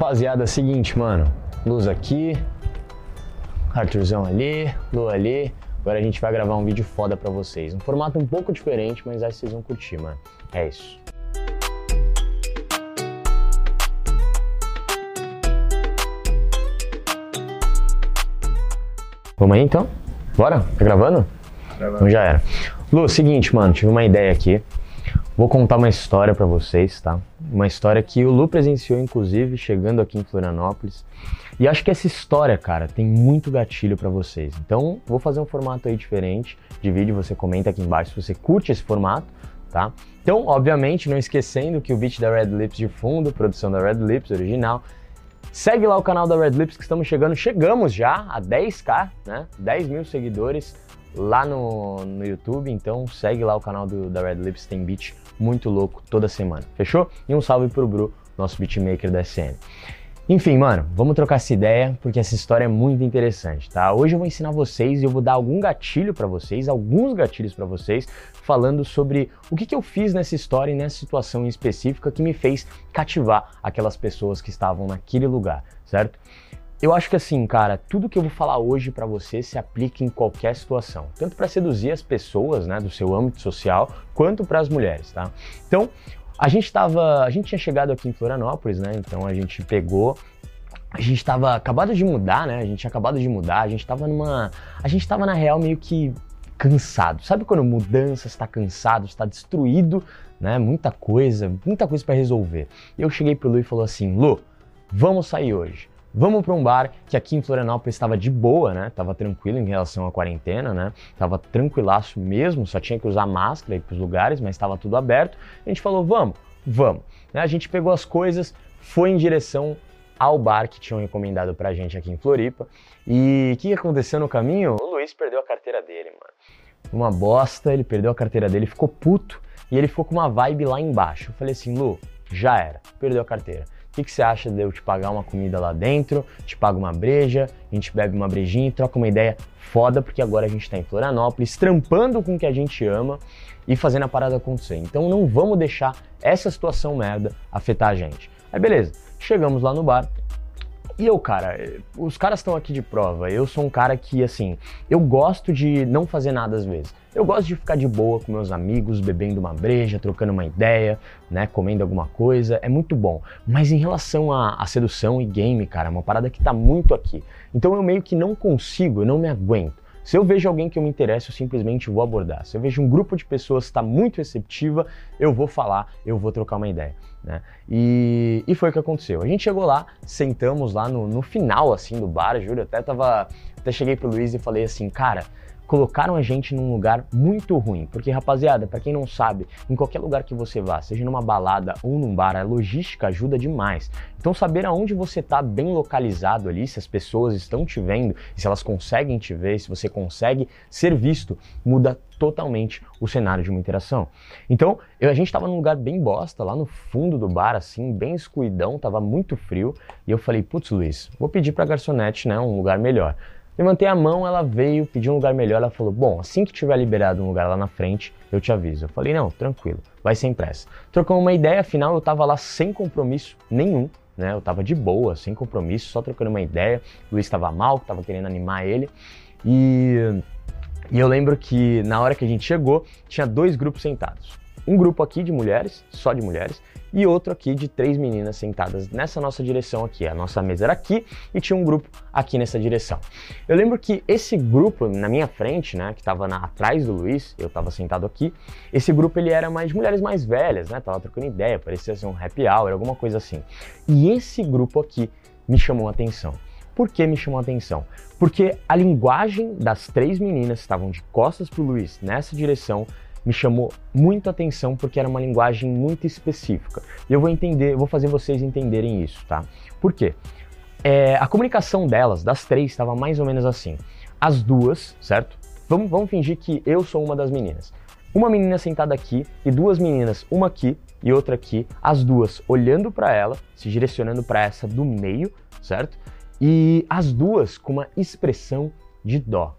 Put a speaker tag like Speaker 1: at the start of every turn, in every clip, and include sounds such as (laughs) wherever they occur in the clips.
Speaker 1: Rapaziada, seguinte, mano. Luz aqui, Arthurzão ali, Lu ali. Agora a gente vai gravar um vídeo foda pra vocês. Um formato um pouco diferente, mas acho que vocês vão curtir, mano. É isso. Vamos aí então? Bora? Tá gravando?
Speaker 2: Gravando.
Speaker 1: Então já era. Lu, seguinte, mano, tive uma ideia aqui. Vou contar uma história pra vocês, tá? Uma história que o Lu presenciou, inclusive, chegando aqui em Florianópolis. E acho que essa história, cara, tem muito gatilho pra vocês. Então, vou fazer um formato aí diferente de vídeo. Você comenta aqui embaixo se você curte esse formato, tá? Então, obviamente, não esquecendo que o beat da Red Lips de fundo, produção da Red Lips original. Segue lá o canal da Red Lips que estamos chegando. Chegamos já a 10k, né? 10 mil seguidores lá no, no YouTube. Então segue lá o canal do, da Red Lips, tem beat muito louco toda semana. Fechou? E um salve pro Bru, nosso beatmaker da SN. Enfim, mano, vamos trocar essa ideia porque essa história é muito interessante, tá? Hoje eu vou ensinar vocês e eu vou dar algum gatilho para vocês, alguns gatilhos para vocês, falando sobre o que, que eu fiz nessa história e nessa situação em específica que me fez cativar aquelas pessoas que estavam naquele lugar, certo? Eu acho que assim, cara, tudo que eu vou falar hoje para você se aplica em qualquer situação, tanto para seduzir as pessoas, né, do seu âmbito social, quanto para as mulheres, tá? Então, a gente tava, a gente tinha chegado aqui em Florianópolis, né? Então a gente pegou a gente tava acabado de mudar, né? A gente tinha acabado de mudar, a gente tava numa. A gente tava na real meio que cansado. Sabe quando mudança está cansado, está destruído, né? Muita coisa, muita coisa para resolver. Eu cheguei pro Lu e falou assim: Lu, vamos sair hoje. Vamos para um bar que aqui em Florianópolis estava de boa, né? Tava tranquilo em relação à quarentena, né? Tava tranquilaço mesmo, só tinha que usar máscara aí para os lugares, mas estava tudo aberto. A gente falou, vamos, vamos. Né? A gente pegou as coisas, foi em direção ao bar que tinham recomendado pra gente aqui em Floripa. E o que aconteceu no caminho? O Luiz perdeu a carteira dele, mano. Uma bosta, ele perdeu a carteira dele, ficou puto e ele ficou com uma vibe lá embaixo. Eu falei assim, Lu, já era, perdeu a carteira. Que, que, você acha de eu te pagar uma comida lá dentro, te pago uma breja, a gente bebe uma brejinha e troca uma ideia foda, porque agora a gente está em Florianópolis, trampando com o que a gente ama e fazendo a parada acontecer. Então não vamos deixar essa situação merda afetar a gente. Aí beleza, chegamos lá no bar, e eu, cara, os caras estão aqui de prova. Eu sou um cara que, assim, eu gosto de não fazer nada às vezes. Eu gosto de ficar de boa com meus amigos, bebendo uma breja, trocando uma ideia, né, comendo alguma coisa. É muito bom. Mas em relação à, sedução e game, cara, é uma parada que tá muito aqui. Então eu meio que não consigo, eu não me aguento. Se eu vejo alguém que eu me interesso, eu simplesmente vou abordar. Se eu vejo um grupo de pessoas que está muito receptiva, eu vou falar, eu vou trocar uma ideia. Né? E, e foi o que aconteceu. A gente chegou lá, sentamos lá no, no final assim do bar, juro, até tava. Até cheguei pro Luiz e falei assim, cara, colocaram a gente num lugar muito ruim. Porque, rapaziada, para quem não sabe, em qualquer lugar que você vá, seja numa balada ou num bar, a logística ajuda demais. Então, saber aonde você tá bem localizado ali, se as pessoas estão te vendo, se elas conseguem te ver, se você consegue ser visto, muda totalmente o cenário de uma interação. Então, eu, a gente estava num lugar bem bosta, lá no fundo do bar, assim, bem escuridão, tava muito frio, e eu falei, putz, Luiz, vou pedir pra garçonete, né, um lugar melhor. Levantei a mão, ela veio, pediu um lugar melhor, ela falou: "Bom, assim que tiver liberado um lugar lá na frente, eu te aviso". Eu falei: "Não, tranquilo, vai sem pressa". Trocamos uma ideia, afinal eu tava lá sem compromisso nenhum, né? Eu tava de boa, sem compromisso, só trocando uma ideia. O Luiz estava mal, tava querendo animar ele. E e eu lembro que na hora que a gente chegou, tinha dois grupos sentados. Um grupo aqui de mulheres, só de mulheres, e outro aqui de três meninas sentadas nessa nossa direção aqui. A nossa mesa era aqui e tinha um grupo aqui nessa direção. Eu lembro que esse grupo na minha frente, né, que estava atrás do Luiz, eu estava sentado aqui, esse grupo ele era mais de mulheres mais velhas, né, tava trocando ideia, parecia ser um happy hour, alguma coisa assim. E esse grupo aqui me chamou a atenção. Por que me chamou a atenção? Porque a linguagem das três meninas que estavam de costas pro Luiz nessa direção me chamou muito atenção porque era uma linguagem muito específica. E eu vou entender, eu vou fazer vocês entenderem isso, tá? Por quê? É, a comunicação delas, das três, estava mais ou menos assim. As duas, certo? Vamos, vamos fingir que eu sou uma das meninas. Uma menina sentada aqui e duas meninas, uma aqui e outra aqui, as duas olhando para ela, se direcionando para essa do meio, certo? E as duas com uma expressão de dó.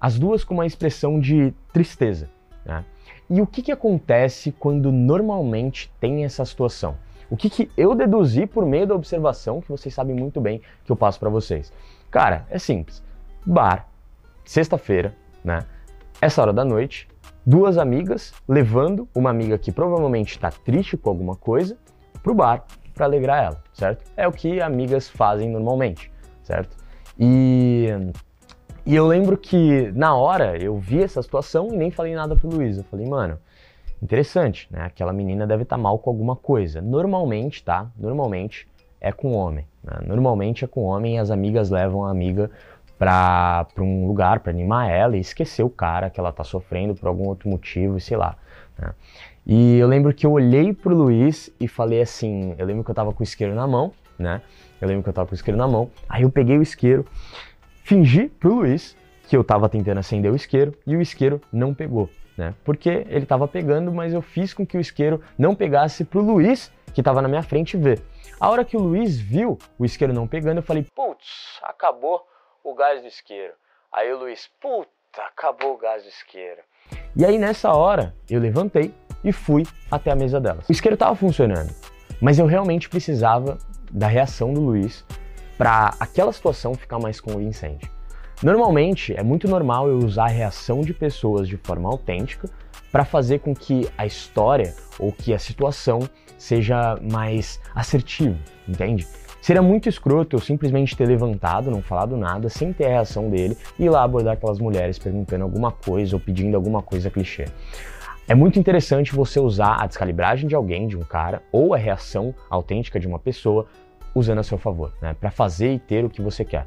Speaker 1: As duas com uma expressão de tristeza, né? E o que, que acontece quando normalmente tem essa situação? O que, que eu deduzi por meio da observação que vocês sabem muito bem que eu passo para vocês? Cara, é simples. Bar, sexta-feira, né? Essa hora da noite, duas amigas levando uma amiga que provavelmente está triste com alguma coisa pro bar para alegrar ela, certo? É o que amigas fazem normalmente, certo? E, e eu lembro que na hora eu vi essa situação e nem falei nada pro Luiz. Eu falei, mano, interessante, né? Aquela menina deve estar tá mal com alguma coisa. Normalmente, tá? Normalmente é com homem. Né? Normalmente é com homem e as amigas levam a amiga para um lugar para animar ela e esquecer o cara que ela tá sofrendo por algum outro motivo, sei lá. Né? E eu lembro que eu olhei pro Luiz e falei assim, eu lembro que eu tava com o isqueiro na mão, né? Eu lembro que eu tava com o isqueiro na mão. Aí eu peguei o isqueiro, fingi pro Luiz que eu tava tentando acender o isqueiro e o isqueiro não pegou, né? Porque ele tava pegando, mas eu fiz com que o isqueiro não pegasse pro Luiz, que tava na minha frente, ver. A hora que o Luiz viu o isqueiro não pegando, eu falei, putz, acabou o gás do isqueiro. Aí o Luiz, puta, acabou o gás do isqueiro. E aí nessa hora eu levantei e fui até a mesa delas. O isqueiro estava funcionando, mas eu realmente precisava da reação do Luiz para aquela situação ficar mais convincente. Normalmente é muito normal eu usar a reação de pessoas de forma autêntica para fazer com que a história ou que a situação seja mais assertiva, entende? Seria muito escroto eu simplesmente ter levantado, não falado nada, sem ter a reação dele e ir lá abordar aquelas mulheres perguntando alguma coisa ou pedindo alguma coisa clichê. É muito interessante você usar a descalibragem de alguém, de um cara, ou a reação autêntica de uma pessoa usando a seu favor, né, para fazer e ter o que você quer.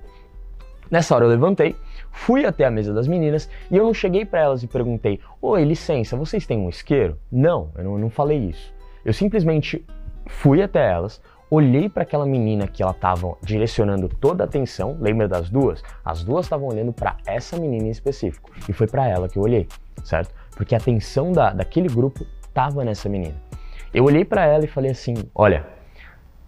Speaker 1: Nessa hora eu levantei, fui até a mesa das meninas e eu não cheguei para elas e perguntei: Oi, licença, vocês têm um isqueiro? Não, eu não, eu não falei isso. Eu simplesmente fui até elas, olhei para aquela menina que ela estava direcionando toda a atenção, lembra das duas? As duas estavam olhando para essa menina em específico e foi para ela que eu olhei, certo? Porque a atenção da, daquele grupo estava nessa menina. Eu olhei para ela e falei assim: Olha,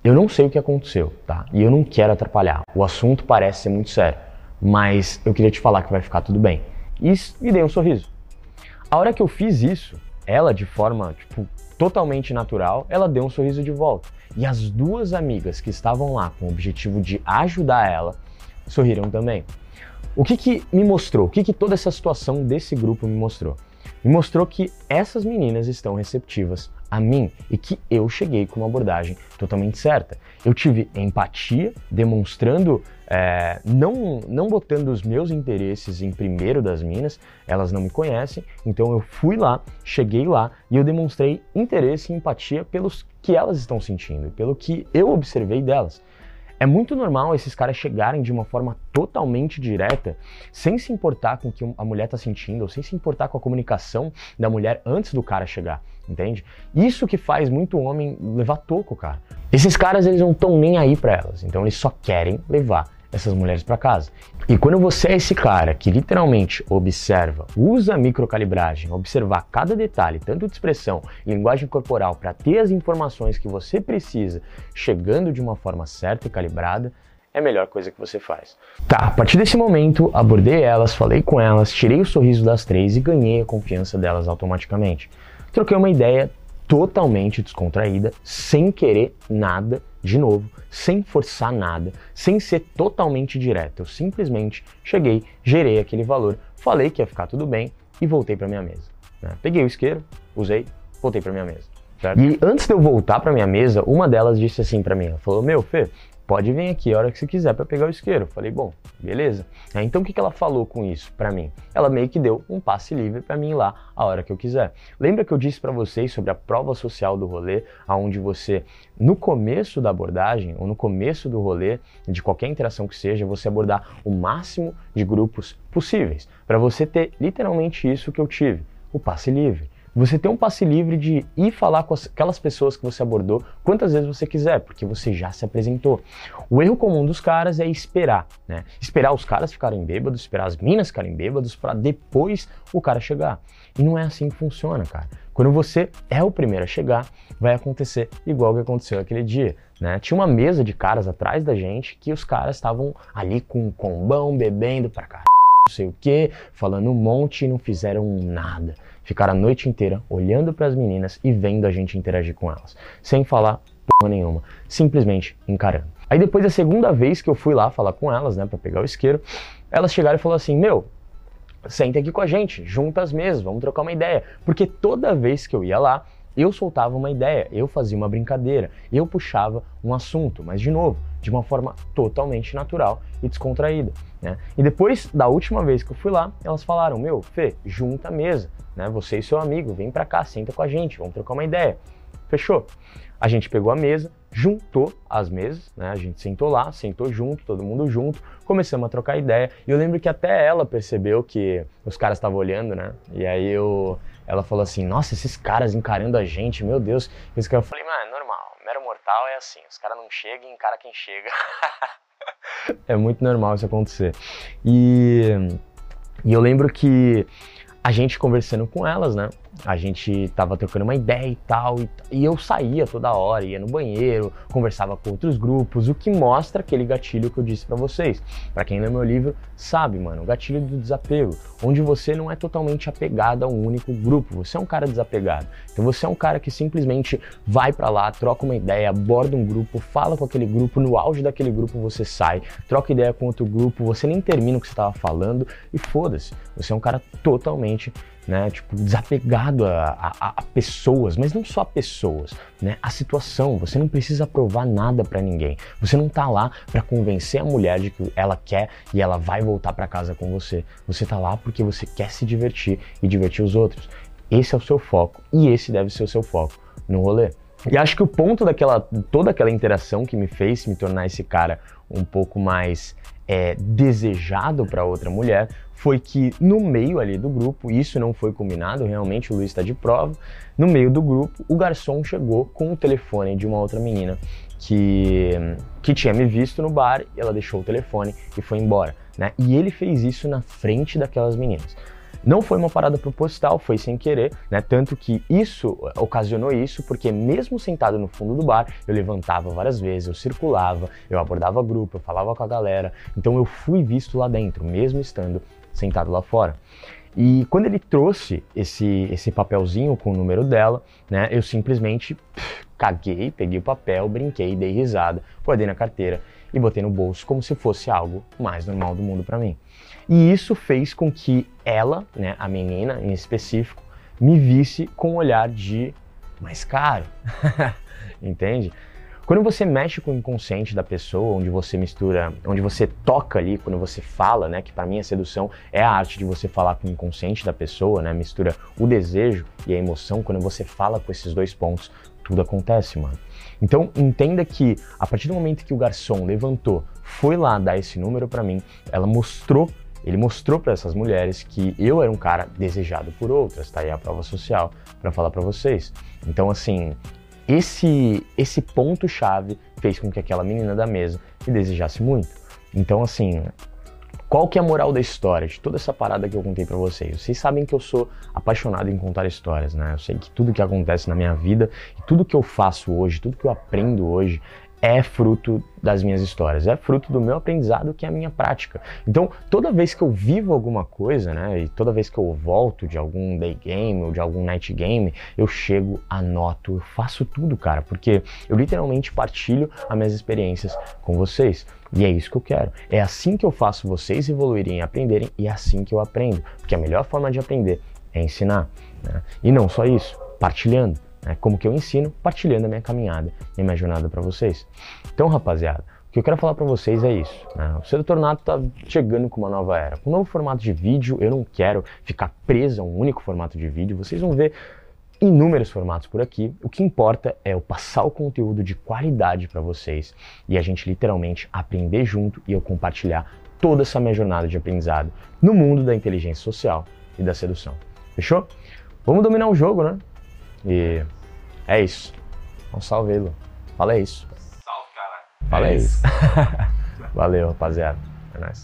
Speaker 1: eu não sei o que aconteceu, tá? E eu não quero atrapalhar. O assunto parece ser muito sério, mas eu queria te falar que vai ficar tudo bem. E, e dei um sorriso. A hora que eu fiz isso, ela de forma tipo totalmente natural, ela deu um sorriso de volta. E as duas amigas que estavam lá com o objetivo de ajudar ela sorriram também. O que, que me mostrou? O que, que toda essa situação desse grupo me mostrou? Me mostrou que essas meninas estão receptivas a mim e que eu cheguei com uma abordagem totalmente certa. Eu tive empatia, demonstrando, é, não, não botando os meus interesses em primeiro das minas, elas não me conhecem, então eu fui lá, cheguei lá e eu demonstrei interesse e empatia pelos que elas estão sentindo, pelo que eu observei delas. É muito normal esses caras chegarem de uma forma totalmente direta, sem se importar com o que a mulher está sentindo, ou sem se importar com a comunicação da mulher antes do cara chegar, entende? Isso que faz muito homem levar toco, cara. Esses caras, eles não estão nem aí para elas, então eles só querem levar essas mulheres para casa. E quando você é esse cara que literalmente observa, usa microcalibragem, observar cada detalhe, tanto de expressão linguagem corporal, para ter as informações que você precisa, chegando de uma forma certa e calibrada, é a melhor coisa que você faz. Tá, a partir desse momento, abordei elas, falei com elas, tirei o sorriso das três e ganhei a confiança delas automaticamente. Troquei uma ideia totalmente descontraída, sem querer nada de novo, sem forçar nada, sem ser totalmente direto. Eu simplesmente cheguei, gerei aquele valor, falei que ia ficar tudo bem e voltei para minha mesa. Né? Peguei o isqueiro, usei, voltei para minha mesa. Certo? E antes de eu voltar para minha mesa, uma delas disse assim para mim, ela falou: "Meu, Fê, pode vir aqui a hora que você quiser para pegar o isqueiro. Falei, bom, beleza. Então o que, que ela falou com isso para mim? Ela meio que deu um passe livre para mim ir lá a hora que eu quiser. Lembra que eu disse para vocês sobre a prova social do rolê, aonde você no começo da abordagem ou no começo do rolê, de qualquer interação que seja, você abordar o máximo de grupos possíveis, para você ter literalmente isso que eu tive, o passe livre. Você tem um passe livre de ir falar com aquelas pessoas que você abordou quantas vezes você quiser, porque você já se apresentou. O erro comum dos caras é esperar, né? Esperar os caras ficarem bêbados, esperar as minas ficarem bêbados para depois o cara chegar. E não é assim que funciona, cara. Quando você é o primeiro a chegar, vai acontecer igual que aconteceu aquele dia. Né? Tinha uma mesa de caras atrás da gente que os caras estavam ali com um combão, bebendo pra cá, não sei o que, falando um monte e não fizeram nada ficar a noite inteira olhando para as meninas e vendo a gente interagir com elas, sem falar porra nenhuma, simplesmente encarando. Aí depois da segunda vez que eu fui lá falar com elas, né, para pegar o isqueiro, elas chegaram e falaram assim: "Meu, senta aqui com a gente, junta as mesas, vamos trocar uma ideia". Porque toda vez que eu ia lá, eu soltava uma ideia, eu fazia uma brincadeira, eu puxava um assunto, mas de novo, de uma forma totalmente natural e descontraída. Né? E depois da última vez que eu fui lá, elas falaram: Meu, Fê, junta a mesa, né? Você e seu amigo, vem pra cá, senta com a gente, vamos trocar uma ideia. Fechou? A gente pegou a mesa, juntou as mesas, né? A gente sentou lá, sentou junto, todo mundo junto, começamos a trocar ideia. E eu lembro que até ela percebeu que os caras estavam olhando, né? E aí eu, ela falou assim: Nossa, esses caras encarando a gente, meu Deus. E eu falei: Mano, é normal, mero mortal é assim, os caras não chegam e encara quem chega. (laughs) é muito normal isso acontecer. E, e eu lembro que a gente conversando com elas, né? A gente tava trocando uma ideia e tal, e, e, eu saía toda hora, ia no banheiro, conversava com outros grupos, o que mostra aquele gatilho que eu disse para vocês. Para quem lê meu livro, sabe, mano, o gatilho do desapego, onde você não é totalmente apegado a um único grupo, você é um cara desapegado. Então você é um cara que simplesmente vai para lá, troca uma ideia, aborda um grupo, fala com aquele grupo, no auge daquele grupo você sai, troca ideia com outro grupo, você nem termina o que você estava falando e foda-se. Você é um cara totalmente né? Tipo, desapegado a, a, a, pessoas, mas não só a pessoas, né? A situação. Você não precisa provar nada para ninguém. Você não tá lá para convencer a mulher de que ela quer e ela vai voltar para casa com você. Você tá lá porque você quer se divertir e divertir os outros. Esse é o seu foco e esse deve ser o seu foco no rolê. E acho que o ponto daquela toda aquela interação que me fez me tornar esse cara um pouco mais é, desejado para outra mulher foi que no meio ali do grupo, isso não foi combinado, realmente o Luiz está de prova, no meio do grupo o garçom chegou com o telefone de uma outra menina que, que tinha me visto no bar, ela deixou o telefone e foi embora, né? E ele fez isso na frente daquelas meninas. Não foi uma parada proposital, foi sem querer, né? Tanto que isso ocasionou isso, porque mesmo sentado no fundo do bar, eu levantava várias vezes, eu circulava, eu abordava grupo, eu falava com a galera. Então eu fui visto lá dentro, mesmo estando sentado lá fora. E quando ele trouxe esse, esse papelzinho com o número dela, né, eu simplesmente pff, caguei, peguei o papel, brinquei, dei risada, guardei na carteira e botei no bolso como se fosse algo mais normal do mundo para mim. E isso fez com que ela, né, a menina em específico, me visse com um olhar de mais caro. (laughs) Entende? Quando você mexe com o inconsciente da pessoa, onde você mistura, onde você toca ali, quando você fala, né, que para mim a sedução é a arte de você falar com o inconsciente da pessoa, né, mistura o desejo e a emoção, quando você fala com esses dois pontos, tudo acontece, mano. Então entenda que a partir do momento que o garçom levantou, foi lá dar esse número para mim, ela mostrou ele mostrou para essas mulheres que eu era um cara desejado por outras, tá aí a prova social para falar para vocês. Então assim, esse, esse ponto-chave fez com que aquela menina da mesa me desejasse muito. Então, assim, qual que é a moral da história de toda essa parada que eu contei para vocês? Vocês sabem que eu sou apaixonado em contar histórias, né? Eu sei que tudo que acontece na minha vida e tudo que eu faço hoje, tudo que eu aprendo hoje é fruto das minhas histórias, é fruto do meu aprendizado, que é a minha prática. Então, toda vez que eu vivo alguma coisa, né, e toda vez que eu volto de algum day game ou de algum night game, eu chego, anoto, eu faço tudo, cara, porque eu literalmente partilho as minhas experiências com vocês. E é isso que eu quero. É assim que eu faço vocês evoluírem e aprenderem, e é assim que eu aprendo. Porque a melhor forma de aprender é ensinar. Né? E não só isso, partilhando né? como que eu ensino, partilhando a minha caminhada e a minha jornada para vocês. Então, rapaziada, o que eu quero falar para vocês é isso. Né? O Sedutor Nato tá chegando com uma nova era. Com um novo formato de vídeo, eu não quero ficar preso a um único formato de vídeo. Vocês vão ver inúmeros formatos por aqui. O que importa é eu passar o conteúdo de qualidade para vocês e a gente literalmente aprender junto e eu compartilhar toda essa minha jornada de aprendizado no mundo da inteligência social e da sedução. Fechou? Vamos dominar o jogo, né? E é isso. Um salve. Fala é isso.
Speaker 2: Salve, cara.
Speaker 1: Fala é, é isso. (laughs) Valeu, rapaziada. É nóis.